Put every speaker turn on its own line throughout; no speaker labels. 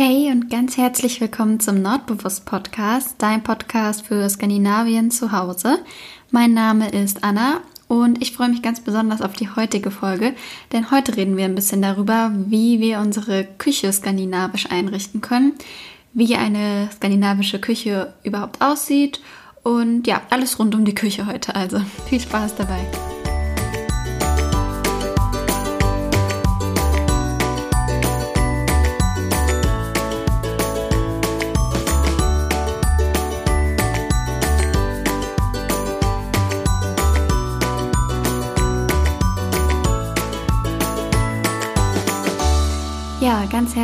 Hey und ganz herzlich willkommen zum Nordbewusst Podcast, dein Podcast für Skandinavien zu Hause. Mein Name ist Anna und ich freue mich ganz besonders auf die heutige Folge, denn heute reden wir ein bisschen darüber, wie wir unsere Küche skandinavisch einrichten können, wie eine skandinavische Küche überhaupt aussieht und ja, alles rund um die Küche heute. Also viel Spaß dabei.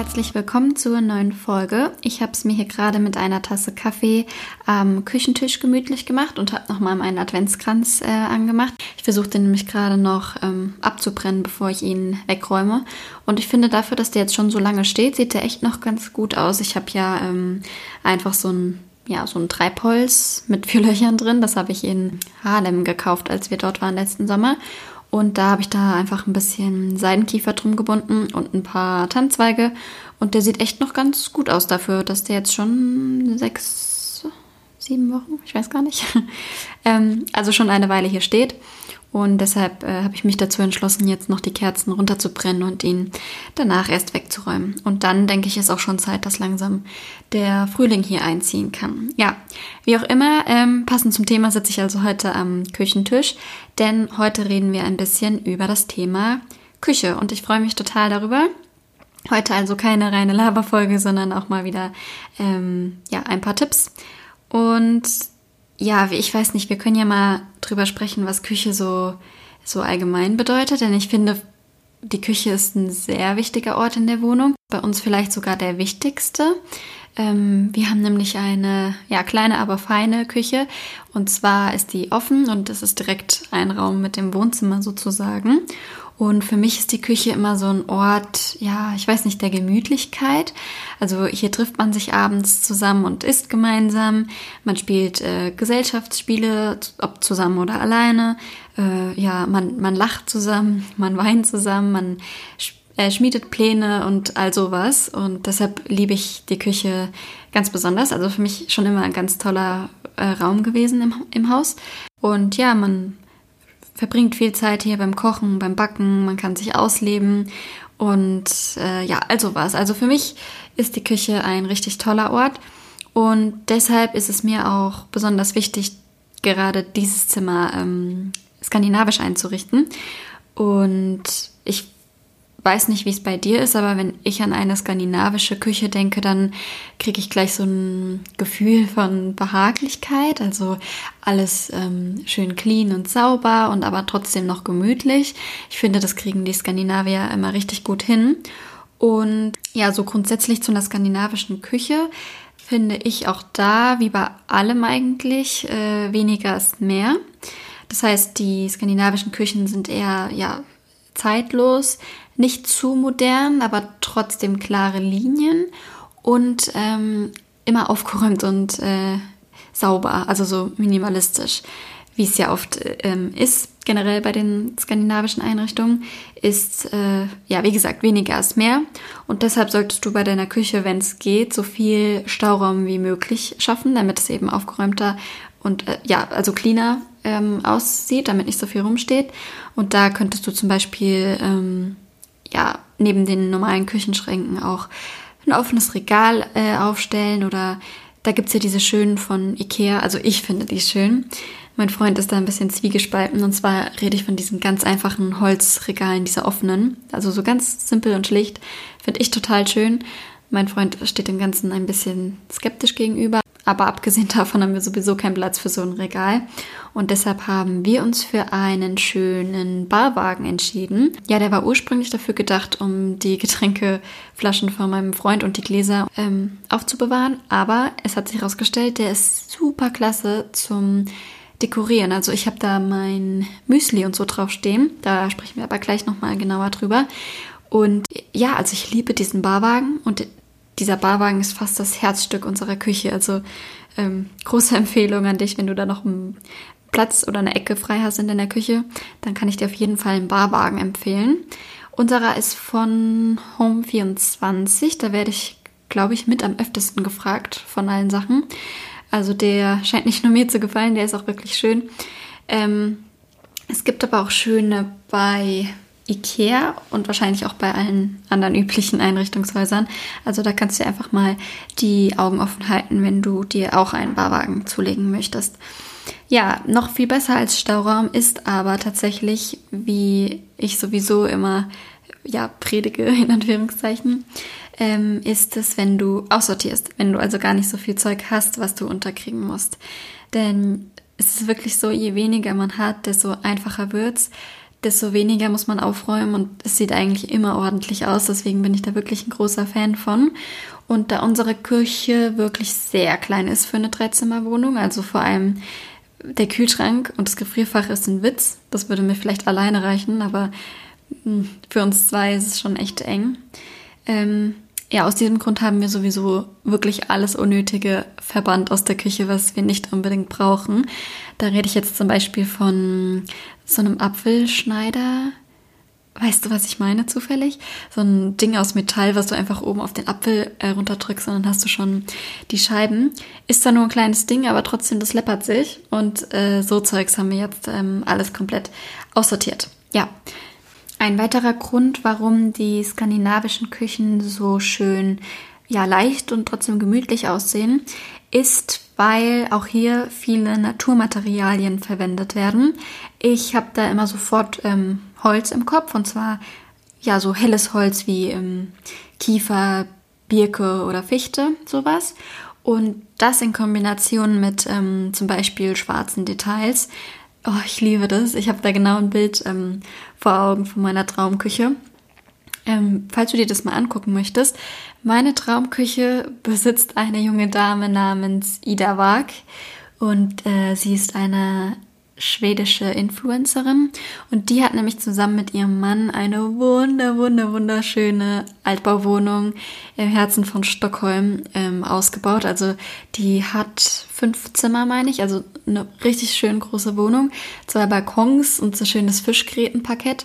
Herzlich willkommen zur neuen Folge. Ich habe es mir hier gerade mit einer Tasse Kaffee am Küchentisch gemütlich gemacht und habe nochmal meinen Adventskranz äh, angemacht. Ich versuche den nämlich gerade noch ähm, abzubrennen, bevor ich ihn wegräume. Und ich finde dafür, dass der jetzt schon so lange steht, sieht der echt noch ganz gut aus. Ich habe ja ähm, einfach so ein ja, so ein Treibholz mit vier Löchern drin. Das habe ich in Harlem gekauft, als wir dort waren letzten Sommer. Und da habe ich da einfach ein bisschen Seidenkiefer drum gebunden und ein paar Tannenzweige. Und der sieht echt noch ganz gut aus dafür, dass der jetzt schon sechs, sieben Wochen, ich weiß gar nicht, ähm, also schon eine Weile hier steht. Und deshalb äh, habe ich mich dazu entschlossen, jetzt noch die Kerzen runterzubrennen und ihn danach erst wegzuräumen. Und dann denke ich, ist auch schon Zeit, dass langsam der Frühling hier einziehen kann. Ja, wie auch immer, ähm, passend zum Thema sitze ich also heute am Küchentisch, denn heute reden wir ein bisschen über das Thema Küche. Und ich freue mich total darüber. Heute also keine reine Laberfolge, sondern auch mal wieder ähm, ja, ein paar Tipps. Und ja, ich weiß nicht, wir können ja mal drüber sprechen, was Küche so, so allgemein bedeutet, denn ich finde, die Küche ist ein sehr wichtiger Ort in der Wohnung. Bei uns vielleicht sogar der wichtigste. Ähm, wir haben nämlich eine ja, kleine, aber feine Küche. Und zwar ist die offen und das ist direkt ein Raum mit dem Wohnzimmer sozusagen. Und für mich ist die Küche immer so ein Ort, ja, ich weiß nicht, der Gemütlichkeit. Also hier trifft man sich abends zusammen und isst gemeinsam. Man spielt äh, Gesellschaftsspiele, ob zusammen oder alleine. Äh, ja, man, man lacht zusammen, man weint zusammen, man äh, schmiedet Pläne und all sowas. Und deshalb liebe ich die Küche ganz besonders. Also für mich schon immer ein ganz toller äh, Raum gewesen im, im Haus. Und ja, man verbringt viel Zeit hier beim Kochen, beim Backen, man kann sich ausleben und äh, ja, also was. Also für mich ist die Küche ein richtig toller Ort und deshalb ist es mir auch besonders wichtig, gerade dieses Zimmer ähm, skandinavisch einzurichten. Und ich weiß nicht, wie es bei dir ist, aber wenn ich an eine skandinavische Küche denke, dann kriege ich gleich so ein Gefühl von Behaglichkeit. Also alles ähm, schön clean und sauber und aber trotzdem noch gemütlich. Ich finde, das kriegen die Skandinavier immer richtig gut hin. Und ja, so grundsätzlich zu einer skandinavischen Küche finde ich auch da, wie bei allem eigentlich, äh, weniger ist mehr. Das heißt, die skandinavischen Küchen sind eher ja zeitlos, nicht zu modern, aber trotzdem klare Linien und ähm, immer aufgeräumt und äh, sauber, also so minimalistisch, wie es ja oft ähm, ist. Generell bei den skandinavischen Einrichtungen ist, äh, ja, wie gesagt, weniger ist mehr. Und deshalb solltest du bei deiner Küche, wenn es geht, so viel Stauraum wie möglich schaffen, damit es eben aufgeräumter und äh, ja, also cleaner ähm, aussieht, damit nicht so viel rumsteht. Und da könntest du zum Beispiel ähm, ja, neben den normalen Küchenschränken auch ein offenes Regal äh, aufstellen oder da gibt es ja diese schönen von Ikea, also ich finde die schön. Mein Freund ist da ein bisschen zwiegespalten und zwar rede ich von diesen ganz einfachen Holzregalen, diese offenen, also so ganz simpel und schlicht, finde ich total schön. Mein Freund steht dem Ganzen ein bisschen skeptisch gegenüber, aber abgesehen davon haben wir sowieso keinen Platz für so ein Regal. Und deshalb haben wir uns für einen schönen Barwagen entschieden. Ja, der war ursprünglich dafür gedacht, um die Getränkeflaschen von meinem Freund und die Gläser ähm, aufzubewahren. Aber es hat sich herausgestellt, der ist super klasse zum Dekorieren. Also ich habe da mein Müsli und so draufstehen. Da sprechen wir aber gleich nochmal genauer drüber. Und ja, also ich liebe diesen Barwagen und dieser Barwagen ist fast das Herzstück unserer Küche. Also ähm, große Empfehlung an dich, wenn du da noch einen Platz oder eine Ecke frei hast in deiner Küche, dann kann ich dir auf jeden Fall einen Barwagen empfehlen. Unserer ist von Home24. Da werde ich glaube ich, mit am öftesten gefragt von allen Sachen. Also der scheint nicht nur mir zu gefallen, der ist auch wirklich schön. Ähm, es gibt aber auch schöne bei Ikea und wahrscheinlich auch bei allen anderen üblichen Einrichtungshäusern. Also da kannst du einfach mal die Augen offen halten, wenn du dir auch einen Barwagen zulegen möchtest. Ja, noch viel besser als Stauraum ist aber tatsächlich, wie ich sowieso immer ja predige in Anführungszeichen, ähm, ist es, wenn du aussortierst, wenn du also gar nicht so viel Zeug hast, was du unterkriegen musst. Denn es ist wirklich so, je weniger man hat, desto einfacher wird's desto weniger muss man aufräumen und es sieht eigentlich immer ordentlich aus. Deswegen bin ich da wirklich ein großer Fan von. Und da unsere Küche wirklich sehr klein ist für eine Dreizimmerwohnung, also vor allem der Kühlschrank und das Gefrierfach ist ein Witz. Das würde mir vielleicht alleine reichen, aber hm, für uns zwei ist es schon echt eng. Ähm, ja, aus diesem Grund haben wir sowieso wirklich alles Unnötige verbannt aus der Küche, was wir nicht unbedingt brauchen. Da rede ich jetzt zum Beispiel von so einem Apfelschneider. Weißt du, was ich meine zufällig? So ein Ding aus Metall, was du einfach oben auf den Apfel äh, runterdrückst und dann hast du schon die Scheiben. Ist da nur ein kleines Ding, aber trotzdem, das läppert sich. Und äh, so Zeugs haben wir jetzt ähm, alles komplett aussortiert. Ja. Ein weiterer Grund, warum die skandinavischen Küchen so schön ja leicht und trotzdem gemütlich aussehen, ist, weil auch hier viele Naturmaterialien verwendet werden. Ich habe da immer sofort ähm, Holz im Kopf und zwar ja so helles Holz wie ähm, Kiefer, Birke oder Fichte, sowas. Und das in Kombination mit ähm, zum Beispiel schwarzen Details. Oh, ich liebe das. Ich habe da genau ein Bild ähm, vor Augen von meiner Traumküche. Ähm, falls du dir das mal angucken möchtest, meine Traumküche besitzt eine junge Dame namens Ida Wag und äh, sie ist eine schwedische Influencerin und die hat nämlich zusammen mit ihrem Mann eine wunder, wunder, wunderschöne Altbauwohnung im Herzen von Stockholm ähm, ausgebaut. Also die hat fünf Zimmer, meine ich, also eine richtig schön große Wohnung, zwei Balkons und so schönes Fischgrätenparkett.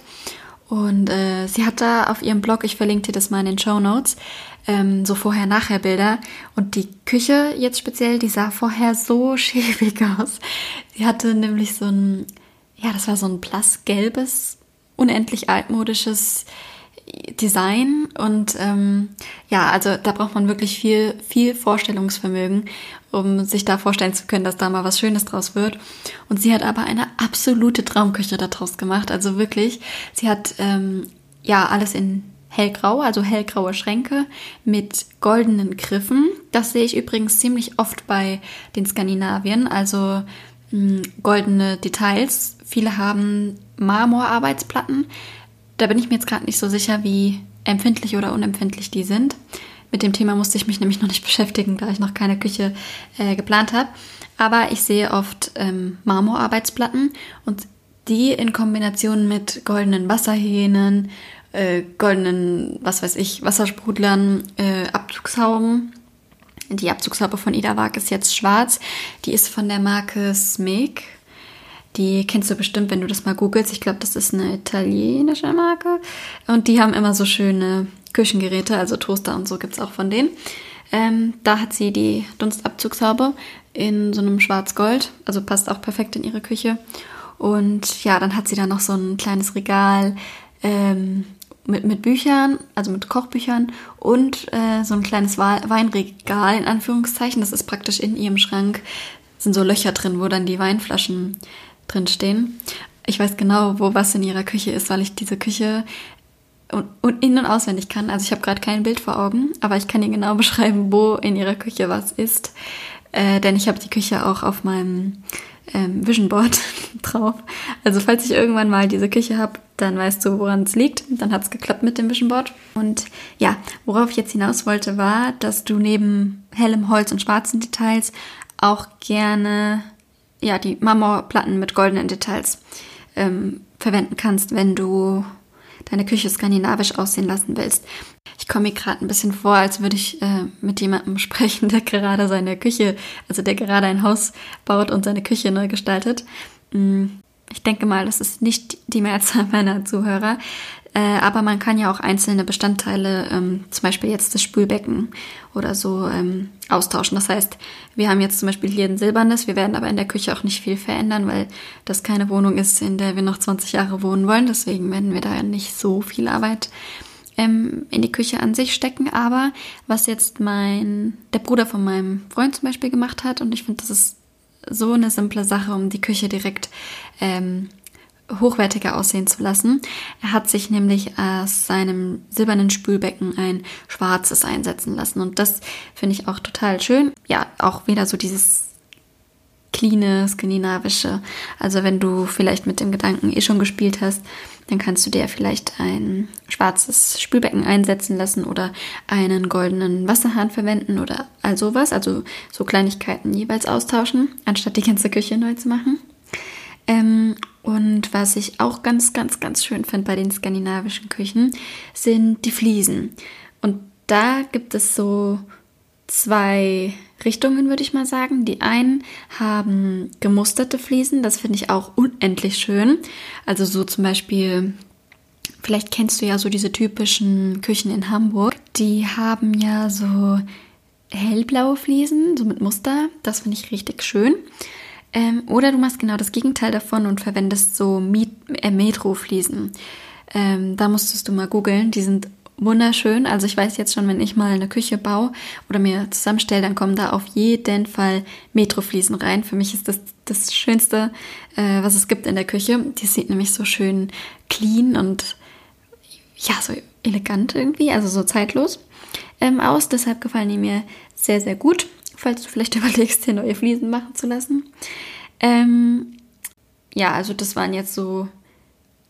Und äh, sie hat da auf ihrem Blog, ich verlinke dir das mal in den Show Notes, ähm, so Vorher-Nachher-Bilder. Und die Küche jetzt speziell, die sah vorher so schäbig aus. Sie hatte nämlich so ein, ja, das war so ein blassgelbes, unendlich altmodisches Design und ähm, ja, also da braucht man wirklich viel, viel Vorstellungsvermögen, um sich da vorstellen zu können, dass da mal was Schönes draus wird. Und sie hat aber eine absolute Traumküche daraus gemacht. Also wirklich, sie hat ähm, ja alles in hellgrau, also hellgraue Schränke mit goldenen Griffen. Das sehe ich übrigens ziemlich oft bei den Skandinavien, also mh, hm, goldene Details. Viele haben Marmorarbeitsplatten da bin ich mir jetzt gerade nicht so sicher, wie empfindlich oder unempfindlich die sind. Mit dem Thema musste ich mich nämlich noch nicht beschäftigen, da ich noch keine Küche äh, geplant habe. Aber ich sehe oft ähm, Marmorarbeitsplatten und die in Kombination mit goldenen Wasserhähnen, äh, goldenen, was weiß ich, Wassersprudlern, äh, Abzugshauben. Die Abzugshaube von Ida Wag ist jetzt schwarz. Die ist von der Marke Smeg. Die kennst du bestimmt, wenn du das mal googelst. Ich glaube, das ist eine italienische Marke. Und die haben immer so schöne Küchengeräte, also Toaster und so gibt es auch von denen. Ähm, da hat sie die Dunstabzugshaube in so einem Schwarz-Gold, also passt auch perfekt in ihre Küche. Und ja, dann hat sie da noch so ein kleines Regal ähm, mit, mit Büchern, also mit Kochbüchern und äh, so ein kleines Weinregal in Anführungszeichen. Das ist praktisch in ihrem Schrank, sind so Löcher drin, wo dann die Weinflaschen drin stehen. Ich weiß genau, wo was in ihrer Küche ist, weil ich diese Küche und, und in- und auswendig kann. Also ich habe gerade kein Bild vor Augen, aber ich kann ihr genau beschreiben, wo in ihrer Küche was ist. Äh, denn ich habe die Küche auch auf meinem ähm, Vision Board drauf. Also falls ich irgendwann mal diese Küche habe, dann weißt du, woran es liegt. Dann hat es geklappt mit dem Vision Board. Und ja, worauf ich jetzt hinaus wollte, war, dass du neben hellem Holz und schwarzen Details auch gerne ja, die Marmorplatten mit goldenen Details ähm, verwenden kannst, wenn du deine Küche skandinavisch aussehen lassen willst. Ich komme mir gerade ein bisschen vor, als würde ich äh, mit jemandem sprechen, der gerade seine Küche, also der gerade ein Haus baut und seine Küche neu gestaltet. Mm, ich denke mal, das ist nicht die Mehrzahl meiner Zuhörer. Äh, aber man kann ja auch einzelne Bestandteile, ähm, zum Beispiel jetzt das Spülbecken oder so, ähm, austauschen. Das heißt, wir haben jetzt zum Beispiel hier ein silbernes, wir werden aber in der Küche auch nicht viel verändern, weil das keine Wohnung ist, in der wir noch 20 Jahre wohnen wollen. Deswegen werden wir da nicht so viel Arbeit ähm, in die Küche an sich stecken. Aber was jetzt mein, der Bruder von meinem Freund zum Beispiel gemacht hat, und ich finde, das ist so eine simple Sache, um die Küche direkt ähm, hochwertiger aussehen zu lassen. Er hat sich nämlich aus seinem silbernen Spülbecken ein schwarzes einsetzen lassen. Und das finde ich auch total schön. Ja, auch wieder so dieses cleane, skandinavische. Also wenn du vielleicht mit dem Gedanken eh schon gespielt hast, dann kannst du dir vielleicht ein schwarzes Spülbecken einsetzen lassen oder einen goldenen Wasserhahn verwenden oder all sowas. Also so Kleinigkeiten jeweils austauschen, anstatt die ganze Küche neu zu machen. Ähm, und was ich auch ganz, ganz, ganz schön finde bei den skandinavischen Küchen, sind die Fliesen. Und da gibt es so zwei Richtungen, würde ich mal sagen. Die einen haben gemusterte Fliesen, das finde ich auch unendlich schön. Also so zum Beispiel, vielleicht kennst du ja so diese typischen Küchen in Hamburg. Die haben ja so hellblaue Fliesen, so mit Muster. Das finde ich richtig schön. Ähm, oder du machst genau das Gegenteil davon und verwendest so Miet äh, Metro-Fliesen. Ähm, da musstest du mal googeln. Die sind wunderschön. Also ich weiß jetzt schon, wenn ich mal eine Küche baue oder mir zusammenstelle, dann kommen da auf jeden Fall Metrofliesen rein. Für mich ist das das Schönste, äh, was es gibt in der Küche. Die sieht nämlich so schön clean und ja, so elegant irgendwie, also so zeitlos ähm, aus. Deshalb gefallen die mir sehr, sehr gut, falls du vielleicht überlegst, dir neue Fliesen machen zu lassen. Ähm, ja, also das waren jetzt so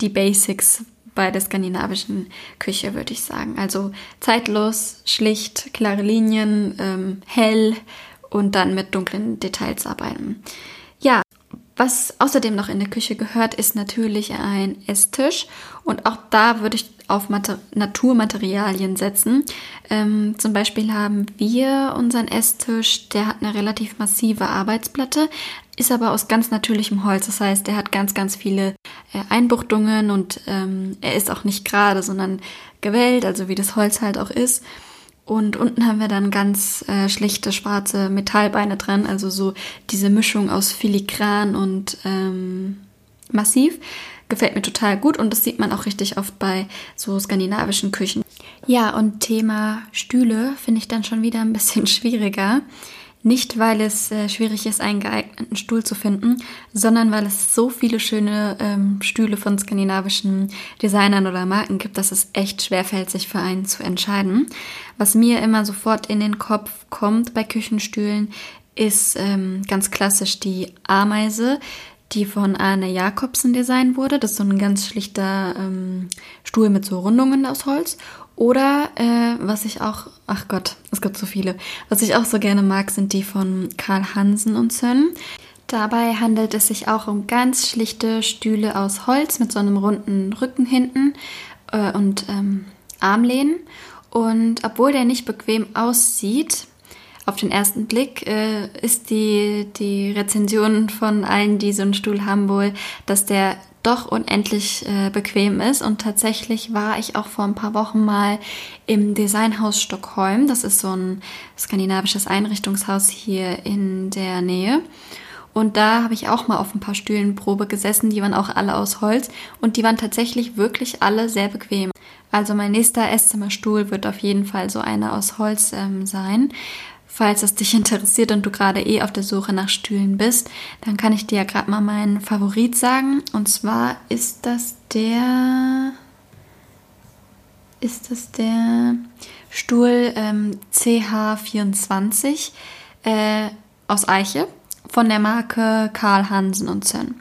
die Basics, bei der skandinavischen Küche, würde ich sagen. Also zeitlos, schlicht, klare Linien, ähm, hell und dann mit dunklen Details arbeiten. Ja, was außerdem noch in der Küche gehört, ist natürlich ein Esstisch. Und auch da würde ich auf Mater Naturmaterialien setzen. Ähm, zum Beispiel haben wir unseren Esstisch, der hat eine relativ massive Arbeitsplatte, ist aber aus ganz natürlichem Holz. Das heißt, er hat ganz, ganz viele äh, Einbuchtungen und ähm, er ist auch nicht gerade, sondern gewellt, also wie das Holz halt auch ist. Und unten haben wir dann ganz äh, schlichte schwarze Metallbeine dran, also so diese Mischung aus Filigran und ähm, Massiv. Gefällt mir total gut und das sieht man auch richtig oft bei so skandinavischen Küchen. Ja, und Thema Stühle finde ich dann schon wieder ein bisschen schwieriger. Nicht, weil es äh, schwierig ist, einen geeigneten Stuhl zu finden, sondern weil es so viele schöne ähm, Stühle von skandinavischen Designern oder Marken gibt, dass es echt schwerfällt, sich für einen zu entscheiden. Was mir immer sofort in den Kopf kommt bei Küchenstühlen, ist ähm, ganz klassisch die Ameise, die von Arne Jakobsen designt wurde. Das ist so ein ganz schlichter ähm, Stuhl mit so Rundungen aus Holz. Oder äh, was ich auch, ach Gott, es gibt so viele. Was ich auch so gerne mag, sind die von Karl Hansen und Sön. Dabei handelt es sich auch um ganz schlichte Stühle aus Holz mit so einem runden Rücken hinten äh, und ähm, Armlehnen. Und obwohl der nicht bequem aussieht, auf den ersten Blick äh, ist die, die Rezension von allen, die so einen Stuhl haben, wohl, dass der doch unendlich äh, bequem ist. Und tatsächlich war ich auch vor ein paar Wochen mal im Designhaus Stockholm. Das ist so ein skandinavisches Einrichtungshaus hier in der Nähe. Und da habe ich auch mal auf ein paar Stühlen Probe gesessen. Die waren auch alle aus Holz und die waren tatsächlich wirklich alle sehr bequem. Also mein nächster Esszimmerstuhl wird auf jeden Fall so einer aus Holz ähm, sein. Falls es dich interessiert und du gerade eh auf der Suche nach Stühlen bist, dann kann ich dir ja gerade mal meinen Favorit sagen. Und zwar ist das der. Ist das der Stuhl ähm, CH24 äh, aus Eiche von der Marke Karl Hansen und Sön.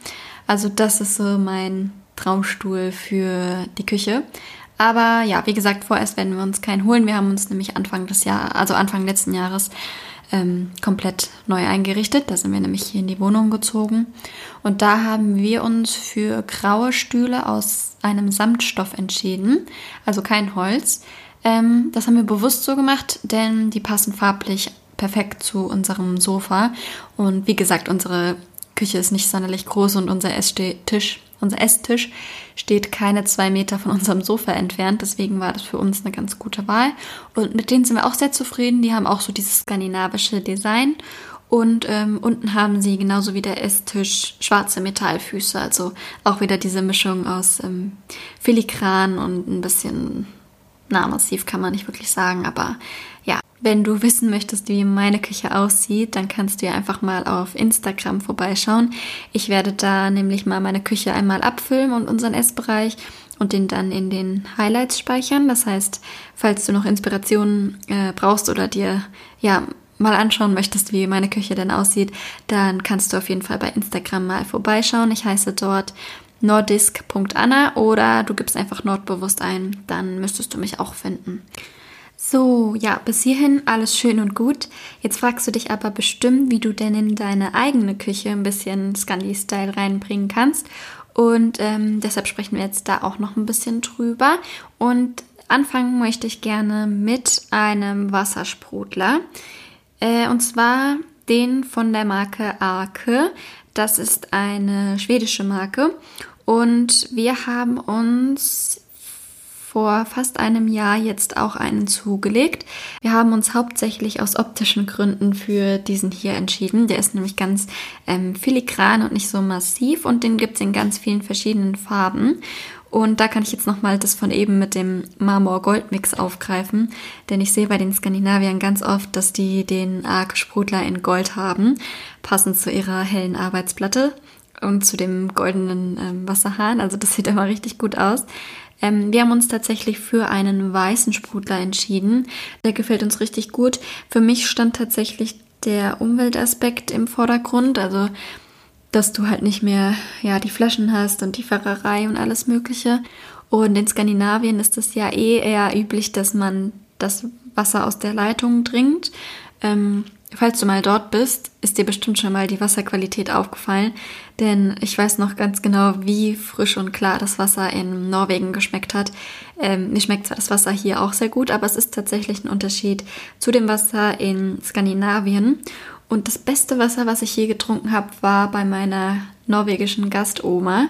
Also das ist so mein Traumstuhl für die Küche. Aber ja, wie gesagt, vorerst werden wir uns keinen holen. Wir haben uns nämlich Anfang des Jahres, also Anfang letzten Jahres, ähm, komplett neu eingerichtet. Da sind wir nämlich hier in die Wohnung gezogen. Und da haben wir uns für graue Stühle aus einem Samtstoff entschieden, also kein Holz. Ähm, das haben wir bewusst so gemacht, denn die passen farblich perfekt zu unserem Sofa. Und wie gesagt, unsere Küche ist nicht sonderlich groß und unser Esstisch unser Esstisch steht keine zwei Meter von unserem Sofa entfernt. Deswegen war das für uns eine ganz gute Wahl. Und mit denen sind wir auch sehr zufrieden. Die haben auch so dieses skandinavische Design. Und ähm, unten haben sie genauso wie der Esstisch schwarze Metallfüße. Also auch wieder diese Mischung aus ähm, Filigran und ein bisschen, na, massiv kann man nicht wirklich sagen, aber wenn du wissen möchtest, wie meine Küche aussieht, dann kannst du ja einfach mal auf Instagram vorbeischauen. Ich werde da nämlich mal meine Küche einmal abfüllen und unseren Essbereich und den dann in den Highlights speichern. Das heißt, falls du noch Inspirationen äh, brauchst oder dir ja mal anschauen möchtest, wie meine Küche denn aussieht, dann kannst du auf jeden Fall bei Instagram mal vorbeischauen. Ich heiße dort nordisk.anna oder du gibst einfach Nordbewusst ein, dann müsstest du mich auch finden. So, ja, bis hierhin alles schön und gut. Jetzt fragst du dich aber bestimmt, wie du denn in deine eigene Küche ein bisschen Scandi-Style reinbringen kannst. Und ähm, deshalb sprechen wir jetzt da auch noch ein bisschen drüber. Und anfangen möchte ich gerne mit einem Wassersprudler. Äh, und zwar den von der Marke Arke. Das ist eine schwedische Marke. Und wir haben uns vor fast einem Jahr jetzt auch einen zugelegt. Wir haben uns hauptsächlich aus optischen Gründen für diesen hier entschieden. Der ist nämlich ganz ähm, filigran und nicht so massiv und den gibt es in ganz vielen verschiedenen Farben. Und da kann ich jetzt nochmal das von eben mit dem Marmor-Gold-Mix aufgreifen, denn ich sehe bei den Skandinaviern ganz oft, dass die den Arc-Sprudler in Gold haben, passend zu ihrer hellen Arbeitsplatte und zu dem goldenen ähm, Wasserhahn. Also das sieht immer richtig gut aus. Ähm, wir haben uns tatsächlich für einen weißen Sprudler entschieden. Der gefällt uns richtig gut. Für mich stand tatsächlich der Umweltaspekt im Vordergrund. Also dass du halt nicht mehr ja die Flaschen hast und die Fahrerei und alles Mögliche. Und in Skandinavien ist es ja eh eher üblich, dass man das Wasser aus der Leitung trinkt. Ähm, falls du mal dort bist, ist dir bestimmt schon mal die Wasserqualität aufgefallen, denn ich weiß noch ganz genau, wie frisch und klar das Wasser in Norwegen geschmeckt hat. Ähm, mir schmeckt zwar das Wasser hier auch sehr gut, aber es ist tatsächlich ein Unterschied zu dem Wasser in Skandinavien. Und das beste Wasser, was ich je getrunken habe, war bei meiner norwegischen Gastoma.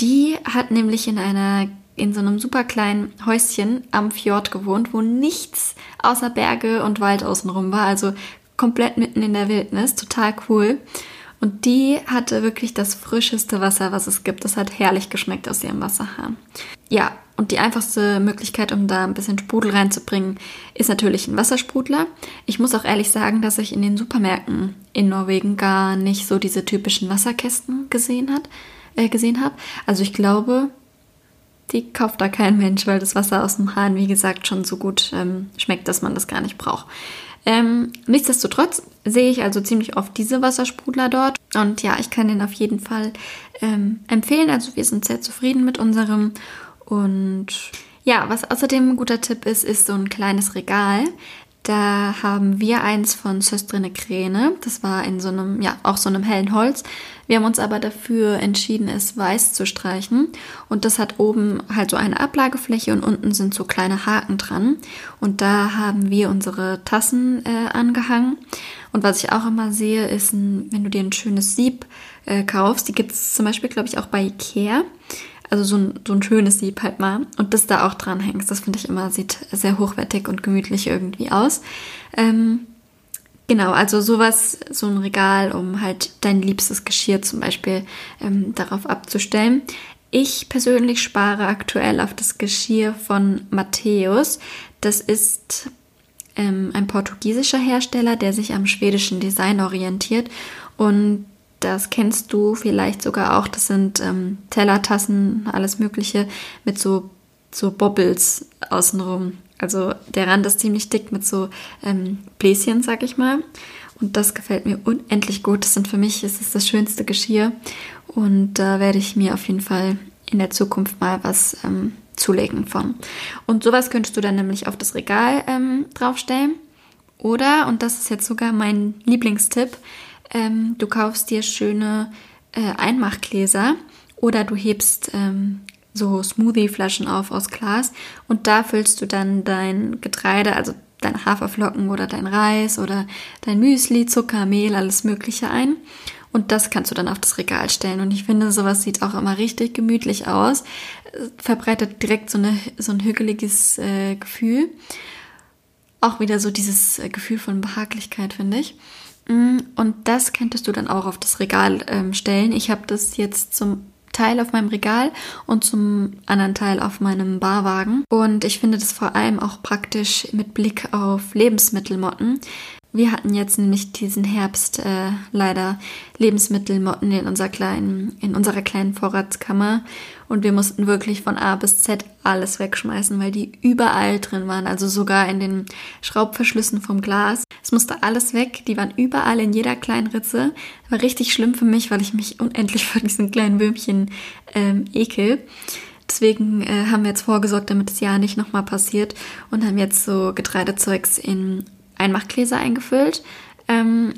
Die hat nämlich in einer in so einem super kleinen Häuschen am Fjord gewohnt, wo nichts außer Berge und Wald außenrum war, also komplett mitten in der Wildnis, total cool. Und die hatte wirklich das frischeste Wasser, was es gibt. Das hat herrlich geschmeckt aus ihrem Wasserhahn. Ja, und die einfachste Möglichkeit, um da ein bisschen Sprudel reinzubringen, ist natürlich ein Wassersprudler. Ich muss auch ehrlich sagen, dass ich in den Supermärkten in Norwegen gar nicht so diese typischen Wasserkästen gesehen, hat, äh, gesehen habe. Also ich glaube, die kauft da kein Mensch, weil das Wasser aus dem Hahn, wie gesagt, schon so gut ähm, schmeckt, dass man das gar nicht braucht. Ähm, nichtsdestotrotz sehe ich also ziemlich oft diese Wassersprudler dort. Und ja, ich kann den auf jeden Fall ähm, empfehlen. Also wir sind sehr zufrieden mit unserem. Und ja, was außerdem ein guter Tipp ist, ist so ein kleines Regal. Da haben wir eins von Söstrine Kräne. Das war in so einem, ja, auch so einem hellen Holz. Wir haben uns aber dafür entschieden, es weiß zu streichen. Und das hat oben halt so eine Ablagefläche und unten sind so kleine Haken dran. Und da haben wir unsere Tassen äh, angehangen. Und was ich auch immer sehe, ist, ein, wenn du dir ein schönes Sieb äh, kaufst, die gibt es zum Beispiel, glaube ich, auch bei Ikea. Also so ein, so ein schönes Sieb halt mal. Und das da auch dran hängst. Das finde ich immer, sieht sehr hochwertig und gemütlich irgendwie aus. Ähm, genau, also sowas, so ein Regal, um halt dein liebstes Geschirr zum Beispiel ähm, darauf abzustellen. Ich persönlich spare aktuell auf das Geschirr von Matthäus. Das ist ähm, ein portugiesischer Hersteller, der sich am schwedischen Design orientiert. Und das kennst du vielleicht sogar auch. Das sind ähm, Tellertassen, alles Mögliche mit so, so Bobbles außenrum. Also der Rand ist ziemlich dick mit so ähm, Bläschen, sag ich mal. Und das gefällt mir unendlich gut. Das sind für mich, es ist das schönste Geschirr. Und da werde ich mir auf jeden Fall in der Zukunft mal was ähm, zulegen von. Und sowas könntest du dann nämlich auf das Regal ähm, draufstellen. Oder, und das ist jetzt sogar mein Lieblingstipp, ähm, du kaufst dir schöne äh, Einmachgläser oder du hebst ähm, so Smoothie-Flaschen auf aus Glas und da füllst du dann dein Getreide, also deine Haferflocken oder dein Reis oder dein Müsli, Zucker, Mehl, alles Mögliche ein. Und das kannst du dann auf das Regal stellen. Und ich finde, sowas sieht auch immer richtig gemütlich aus. Verbreitet direkt so, eine, so ein hügeliges äh, Gefühl. Auch wieder so dieses äh, Gefühl von Behaglichkeit, finde ich. Mm, und das könntest du dann auch auf das Regal ähm, stellen. Ich habe das jetzt zum Teil auf meinem Regal und zum anderen Teil auf meinem Barwagen. Und ich finde das vor allem auch praktisch mit Blick auf Lebensmittelmotten. Wir hatten jetzt nämlich diesen Herbst äh, leider Lebensmittelmotten in, unserer kleinen, in unserer kleinen Vorratskammer und wir mussten wirklich von A bis Z alles wegschmeißen, weil die überall drin waren, also sogar in den Schraubverschlüssen vom Glas. Es musste alles weg, die waren überall in jeder kleinen Ritze. War richtig schlimm für mich, weil ich mich unendlich vor diesen kleinen Böhmchen ähm, ekel. Deswegen äh, haben wir jetzt vorgesorgt, damit es ja nicht nochmal passiert und haben jetzt so Getreidezeugs in Einmachgläser eingefüllt. Ähm,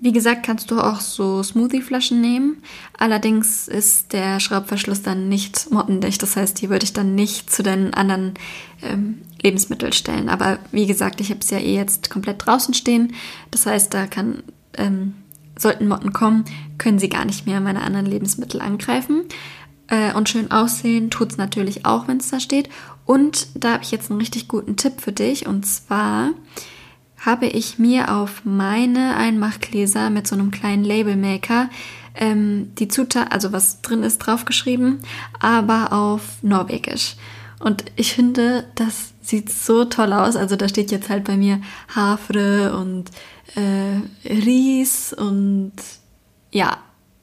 wie gesagt, kannst du auch so Smoothie-Flaschen nehmen. Allerdings ist der Schraubverschluss dann nicht mottendicht. Das heißt, die würde ich dann nicht zu deinen anderen ähm, Lebensmitteln stellen. Aber wie gesagt, ich habe es ja eh jetzt komplett draußen stehen. Das heißt, da kann, ähm, sollten Motten kommen, können sie gar nicht mehr meine anderen Lebensmittel angreifen. Äh, und schön aussehen tut es natürlich auch, wenn es da steht. Und da habe ich jetzt einen richtig guten Tipp für dich. Und zwar habe ich mir auf meine Einmachgläser mit so einem kleinen Labelmaker ähm, die Zutat, also was drin ist, draufgeschrieben, aber auf Norwegisch. Und ich finde, das sieht so toll aus. Also da steht jetzt halt bei mir Hafre und äh, Ries und ja,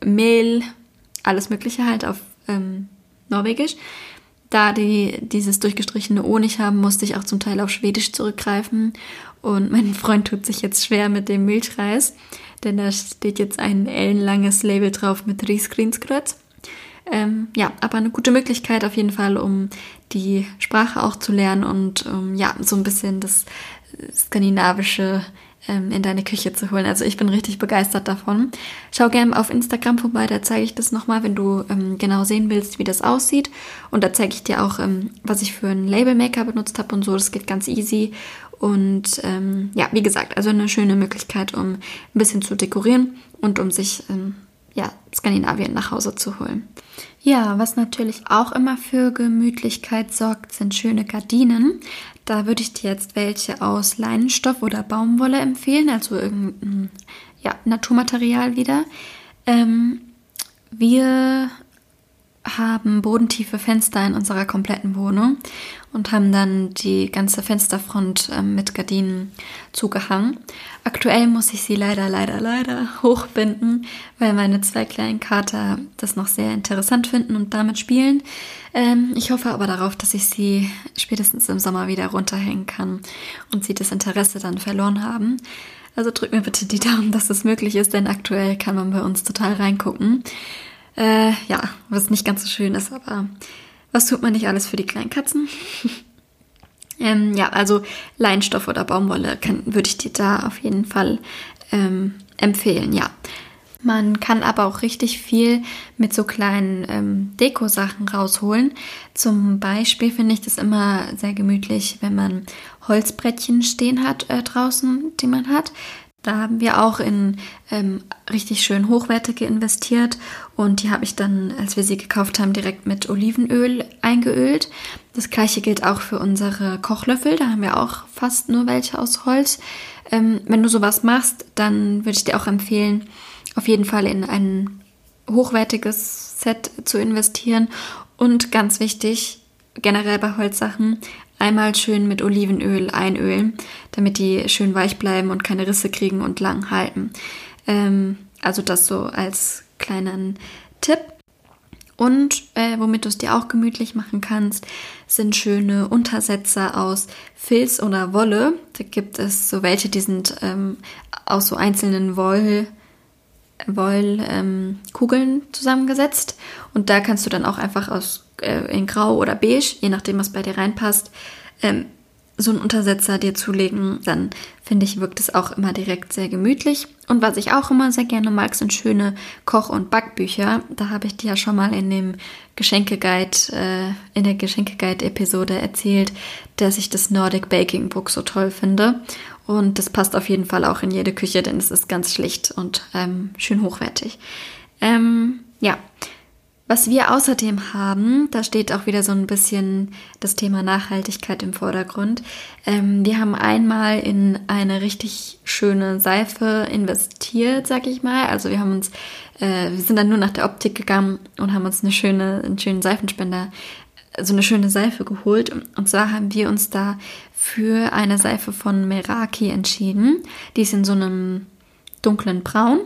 Mehl, alles Mögliche halt auf ähm, Norwegisch. Da die dieses durchgestrichene O nicht haben, musste ich auch zum Teil auf Schwedisch zurückgreifen. Und mein Freund tut sich jetzt schwer mit dem Milchreis, denn da steht jetzt ein ellenlanges Label drauf mit Riesgrinsgrötz. Ähm, ja, aber eine gute Möglichkeit auf jeden Fall, um die Sprache auch zu lernen und um, ja, so ein bisschen das skandinavische ähm, in deine Küche zu holen. Also ich bin richtig begeistert davon. Schau gerne auf Instagram vorbei, da zeige ich das nochmal, wenn du ähm, genau sehen willst, wie das aussieht. Und da zeige ich dir auch, ähm, was ich für einen Labelmaker benutzt habe und so. Das geht ganz easy. Und ähm, ja, wie gesagt, also eine schöne Möglichkeit, um ein bisschen zu dekorieren und um sich ähm, ja, Skandinavien nach Hause zu holen. Ja, was natürlich auch immer für Gemütlichkeit sorgt, sind schöne Gardinen. Da würde ich dir jetzt welche aus Leinenstoff oder Baumwolle empfehlen, also irgendein ja, Naturmaterial wieder. Ähm, wir haben bodentiefe Fenster in unserer kompletten Wohnung und haben dann die ganze Fensterfront äh, mit Gardinen zugehangen. Aktuell muss ich sie leider, leider, leider hochbinden, weil meine zwei kleinen Kater das noch sehr interessant finden und damit spielen. Ähm, ich hoffe aber darauf, dass ich sie spätestens im Sommer wieder runterhängen kann und sie das Interesse dann verloren haben. Also drück mir bitte die Daumen, dass es möglich ist, denn aktuell kann man bei uns total reingucken. Äh, ja, was nicht ganz so schön ist, aber was tut man nicht alles für die kleinen Katzen? ähm, ja, also Leinstoff oder Baumwolle kann, würde ich dir da auf jeden Fall ähm, empfehlen, ja. Man kann aber auch richtig viel mit so kleinen ähm, Deko-Sachen rausholen. Zum Beispiel finde ich das immer sehr gemütlich, wenn man Holzbrettchen stehen hat äh, draußen, die man hat. Da haben wir auch in ähm, richtig schön hochwertige investiert und die habe ich dann, als wir sie gekauft haben, direkt mit Olivenöl eingeölt. Das gleiche gilt auch für unsere Kochlöffel, da haben wir auch fast nur welche aus Holz. Ähm, wenn du sowas machst, dann würde ich dir auch empfehlen, auf jeden Fall in ein hochwertiges Set zu investieren und ganz wichtig, generell bei Holzsachen, einmal schön mit Olivenöl einölen, damit die schön weich bleiben und keine Risse kriegen und lang halten. Ähm, also das so als kleinen Tipp. Und äh, womit du es dir auch gemütlich machen kannst, sind schöne Untersetzer aus Filz oder Wolle. Da gibt es so welche, die sind ähm, aus so einzelnen Woll, Wollkugeln ähm, zusammengesetzt. Und da kannst du dann auch einfach aus äh, in Grau oder Beige, je nachdem, was bei dir reinpasst, ähm, so einen Untersetzer dir zulegen, dann finde ich, wirkt es auch immer direkt sehr gemütlich. Und was ich auch immer sehr gerne mag, sind schöne Koch- und Backbücher. Da habe ich dir ja schon mal in dem Geschenkeguide, äh, in der Geschenkeguide-Episode erzählt, dass ich das Nordic Baking Book so toll finde. Und das passt auf jeden Fall auch in jede Küche, denn es ist ganz schlicht und ähm, schön hochwertig. Ähm, ja, was wir außerdem haben, da steht auch wieder so ein bisschen das Thema Nachhaltigkeit im Vordergrund. Ähm, wir haben einmal in eine richtig schöne Seife investiert, sag ich mal. Also wir haben uns, äh, wir sind dann nur nach der Optik gegangen und haben uns eine schöne, einen schönen Seifenspender, so also eine schöne Seife geholt. Und zwar haben wir uns da für eine Seife von Meraki entschieden. Die ist in so einem dunklen Braun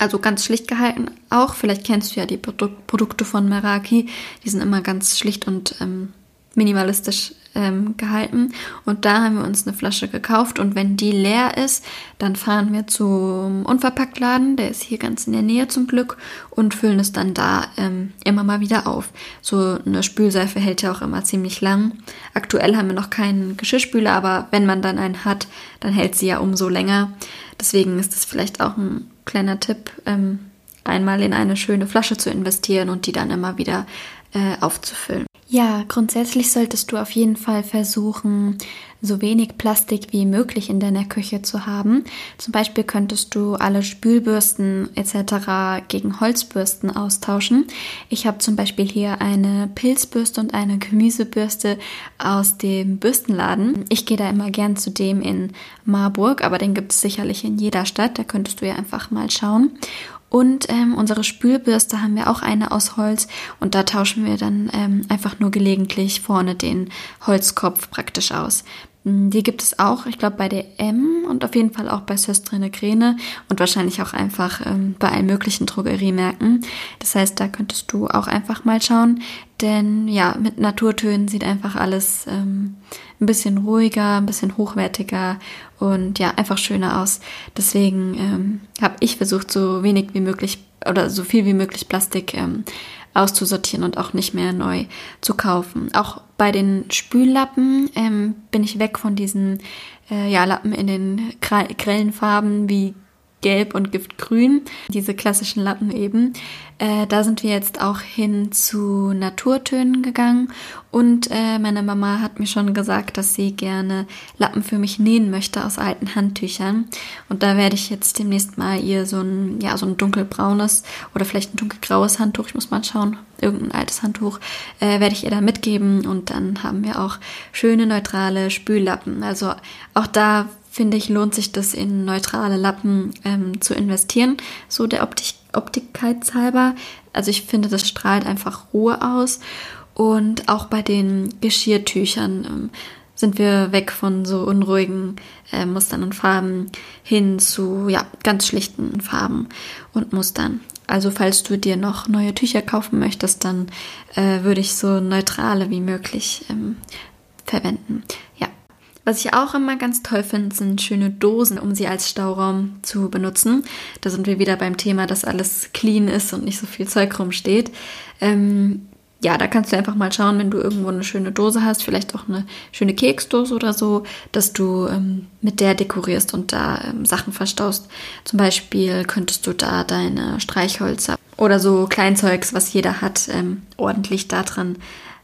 also ganz schlicht gehalten auch. Vielleicht kennst du ja die Produ Produkte von Meraki. Die sind immer ganz schlicht und ähm, minimalistisch ähm, gehalten. Und da haben wir uns eine Flasche gekauft. Und wenn die leer ist, dann fahren wir zum Unverpacktladen. Der ist hier ganz in der Nähe zum Glück. Und füllen es dann da ähm, immer mal wieder auf. So eine Spülseife hält ja auch immer ziemlich lang. Aktuell haben wir noch keinen Geschirrspüler, aber wenn man dann einen hat, dann hält sie ja umso länger. Deswegen ist das vielleicht auch ein kleiner Tipp, ähm, einmal in eine schöne Flasche zu investieren und die dann immer wieder äh, aufzufüllen. Ja, grundsätzlich solltest du auf jeden Fall versuchen, so wenig Plastik wie möglich in deiner Küche zu haben. Zum Beispiel könntest du alle Spülbürsten etc. gegen Holzbürsten austauschen. Ich habe zum Beispiel hier eine Pilzbürste und eine Gemüsebürste aus dem Bürstenladen. Ich gehe da immer gern zu dem in Marburg, aber den gibt es sicherlich in jeder Stadt. Da könntest du ja einfach mal schauen. Und ähm, unsere Spülbürste haben wir auch eine aus Holz und da tauschen wir dann ähm, einfach nur gelegentlich vorne den Holzkopf praktisch aus. Hm, die gibt es auch, ich glaube, bei der M und auf jeden Fall auch bei Söstrine Gräne und wahrscheinlich auch einfach ähm, bei allen möglichen Drogeriemärkten. Das heißt, da könntest du auch einfach mal schauen, denn ja, mit Naturtönen sieht einfach alles ähm, ein bisschen ruhiger, ein bisschen hochwertiger und ja, einfach schöner aus. Deswegen ähm, habe ich versucht, so wenig wie möglich oder so viel wie möglich Plastik ähm, auszusortieren und auch nicht mehr neu zu kaufen. Auch bei den Spüllappen ähm, bin ich weg von diesen äh, ja, Lappen in den grellen Farben wie Gelb und Giftgrün, diese klassischen Lappen eben. Äh, da sind wir jetzt auch hin zu Naturtönen gegangen und äh, meine Mama hat mir schon gesagt, dass sie gerne Lappen für mich nähen möchte aus alten Handtüchern und da werde ich jetzt demnächst mal ihr so ein ja so ein dunkelbraunes oder vielleicht ein dunkelgraues Handtuch, ich muss mal schauen, irgendein altes Handtuch äh, werde ich ihr da mitgeben und dann haben wir auch schöne neutrale Spüllappen. Also auch da finde ich, lohnt sich das in neutrale Lappen ähm, zu investieren, so der Optik Optikkeitshalber. Also ich finde, das strahlt einfach Ruhe aus. Und auch bei den Geschirrtüchern ähm, sind wir weg von so unruhigen äh, Mustern und Farben hin zu ja, ganz schlichten Farben und Mustern. Also falls du dir noch neue Tücher kaufen möchtest, dann äh, würde ich so neutrale wie möglich ähm, verwenden. Ja, was ich auch immer ganz toll finde, sind schöne Dosen, um sie als Stauraum zu benutzen. Da sind wir wieder beim Thema, dass alles clean ist und nicht so viel Zeug rumsteht. Ähm, ja, da kannst du einfach mal schauen, wenn du irgendwo eine schöne Dose hast, vielleicht auch eine schöne Keksdose oder so, dass du ähm, mit der dekorierst und da ähm, Sachen verstaust. Zum Beispiel könntest du da deine Streichhölzer oder so Kleinzeugs, was jeder hat, ähm, ordentlich da dran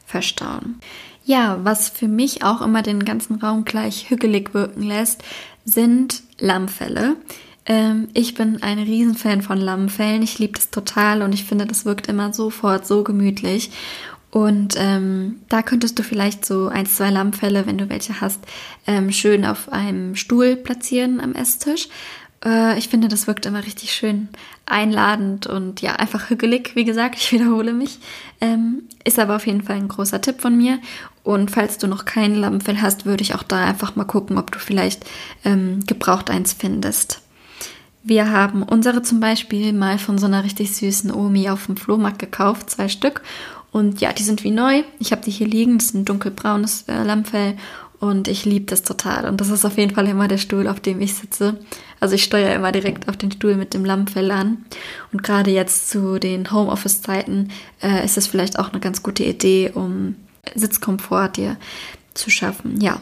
verstauen. Ja, was für mich auch immer den ganzen Raum gleich hügelig wirken lässt, sind Lammfälle. Ähm, ich bin ein Riesenfan von Lammfällen. Ich liebe das total und ich finde, das wirkt immer sofort so gemütlich. Und ähm, da könntest du vielleicht so ein, zwei Lammfälle, wenn du welche hast, ähm, schön auf einem Stuhl platzieren am Esstisch. Äh, ich finde, das wirkt immer richtig schön einladend und ja, einfach hügelig, wie gesagt, ich wiederhole mich. Ähm, ist aber auf jeden Fall ein großer Tipp von mir. Und falls du noch kein Lampenfell hast, würde ich auch da einfach mal gucken, ob du vielleicht ähm, gebraucht eins findest. Wir haben unsere zum Beispiel mal von so einer richtig süßen Omi auf dem Flohmarkt gekauft, zwei Stück. Und ja, die sind wie neu. Ich habe die hier liegen. Das ist ein dunkelbraunes äh, Lammfell und ich liebe das total. Und das ist auf jeden Fall immer der Stuhl, auf dem ich sitze. Also ich steuere immer direkt auf den Stuhl mit dem Lammfell an. Und gerade jetzt zu den Homeoffice-Zeiten äh, ist es vielleicht auch eine ganz gute Idee, um Sitzkomfort dir zu schaffen. Ja.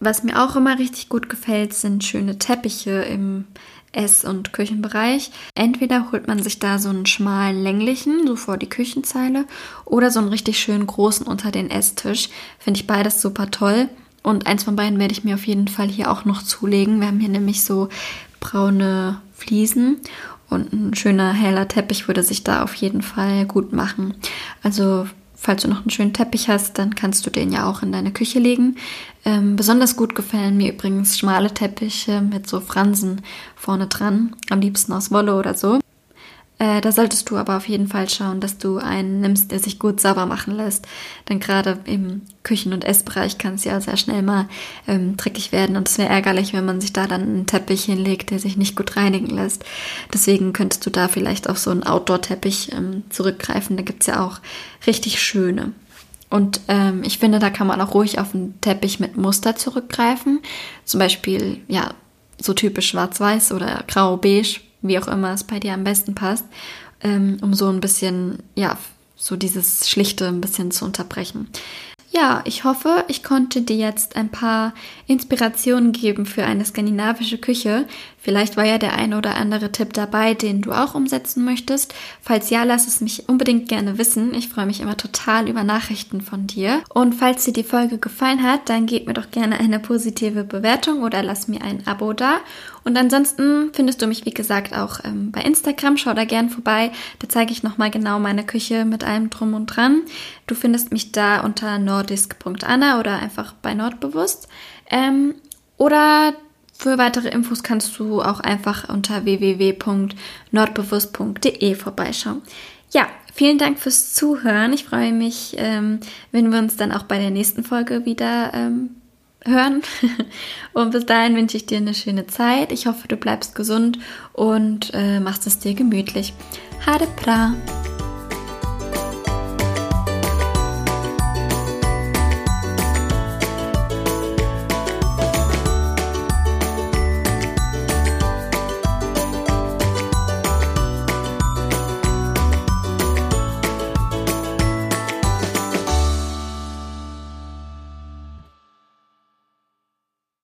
Was mir auch immer richtig gut gefällt, sind schöne Teppiche im Ess- und Küchenbereich. Entweder holt man sich da so einen schmalen länglichen, so vor die Küchenzeile, oder so einen richtig schönen großen unter den Esstisch. Finde ich beides super toll. Und eins von beiden werde ich mir auf jeden Fall hier auch noch zulegen. Wir haben hier nämlich so braune Fliesen und ein schöner heller Teppich würde sich da auf jeden Fall gut machen. Also falls du noch einen schönen Teppich hast, dann kannst du den ja auch in deine Küche legen. Ähm, besonders gut gefallen mir übrigens schmale Teppiche mit so Fransen vorne dran, am liebsten aus Wolle oder so. Äh, da solltest du aber auf jeden Fall schauen, dass du einen nimmst, der sich gut sauber machen lässt. Denn gerade im Küchen- und Essbereich kann es ja sehr schnell mal ähm, dreckig werden und es wäre ärgerlich, wenn man sich da dann einen Teppich hinlegt, der sich nicht gut reinigen lässt. Deswegen könntest du da vielleicht auf so einen Outdoor-Teppich ähm, zurückgreifen. Da gibt's ja auch richtig schöne. Und ähm, ich finde, da kann man auch ruhig auf einen Teppich mit Muster zurückgreifen. Zum Beispiel, ja, so typisch schwarz-weiß oder grau-beige wie auch immer es bei dir am besten passt, ähm, um so ein bisschen, ja, so dieses Schlichte ein bisschen zu unterbrechen. Ja, ich hoffe, ich konnte dir jetzt ein paar Inspirationen geben für eine skandinavische Küche. Vielleicht war ja der ein oder andere Tipp dabei, den du auch umsetzen möchtest. Falls ja, lass es mich unbedingt gerne wissen. Ich freue mich immer total über Nachrichten von dir. Und falls dir die Folge gefallen hat, dann gib mir doch gerne eine positive Bewertung oder lass mir ein Abo da. Und ansonsten findest du mich, wie gesagt, auch ähm, bei Instagram. Schau da gern vorbei. Da zeige ich nochmal genau meine Küche mit allem drum und dran. Du findest mich da unter nordisk.anna oder einfach bei Nordbewusst. Ähm, oder für weitere Infos kannst du auch einfach unter www.nordbewusst.de vorbeischauen. Ja, vielen Dank fürs Zuhören. Ich freue mich, ähm, wenn wir uns dann auch bei der nächsten Folge wieder ähm, hören. Und bis dahin wünsche ich dir eine schöne Zeit. Ich hoffe, du bleibst gesund und äh, machst es dir gemütlich. Hade pra!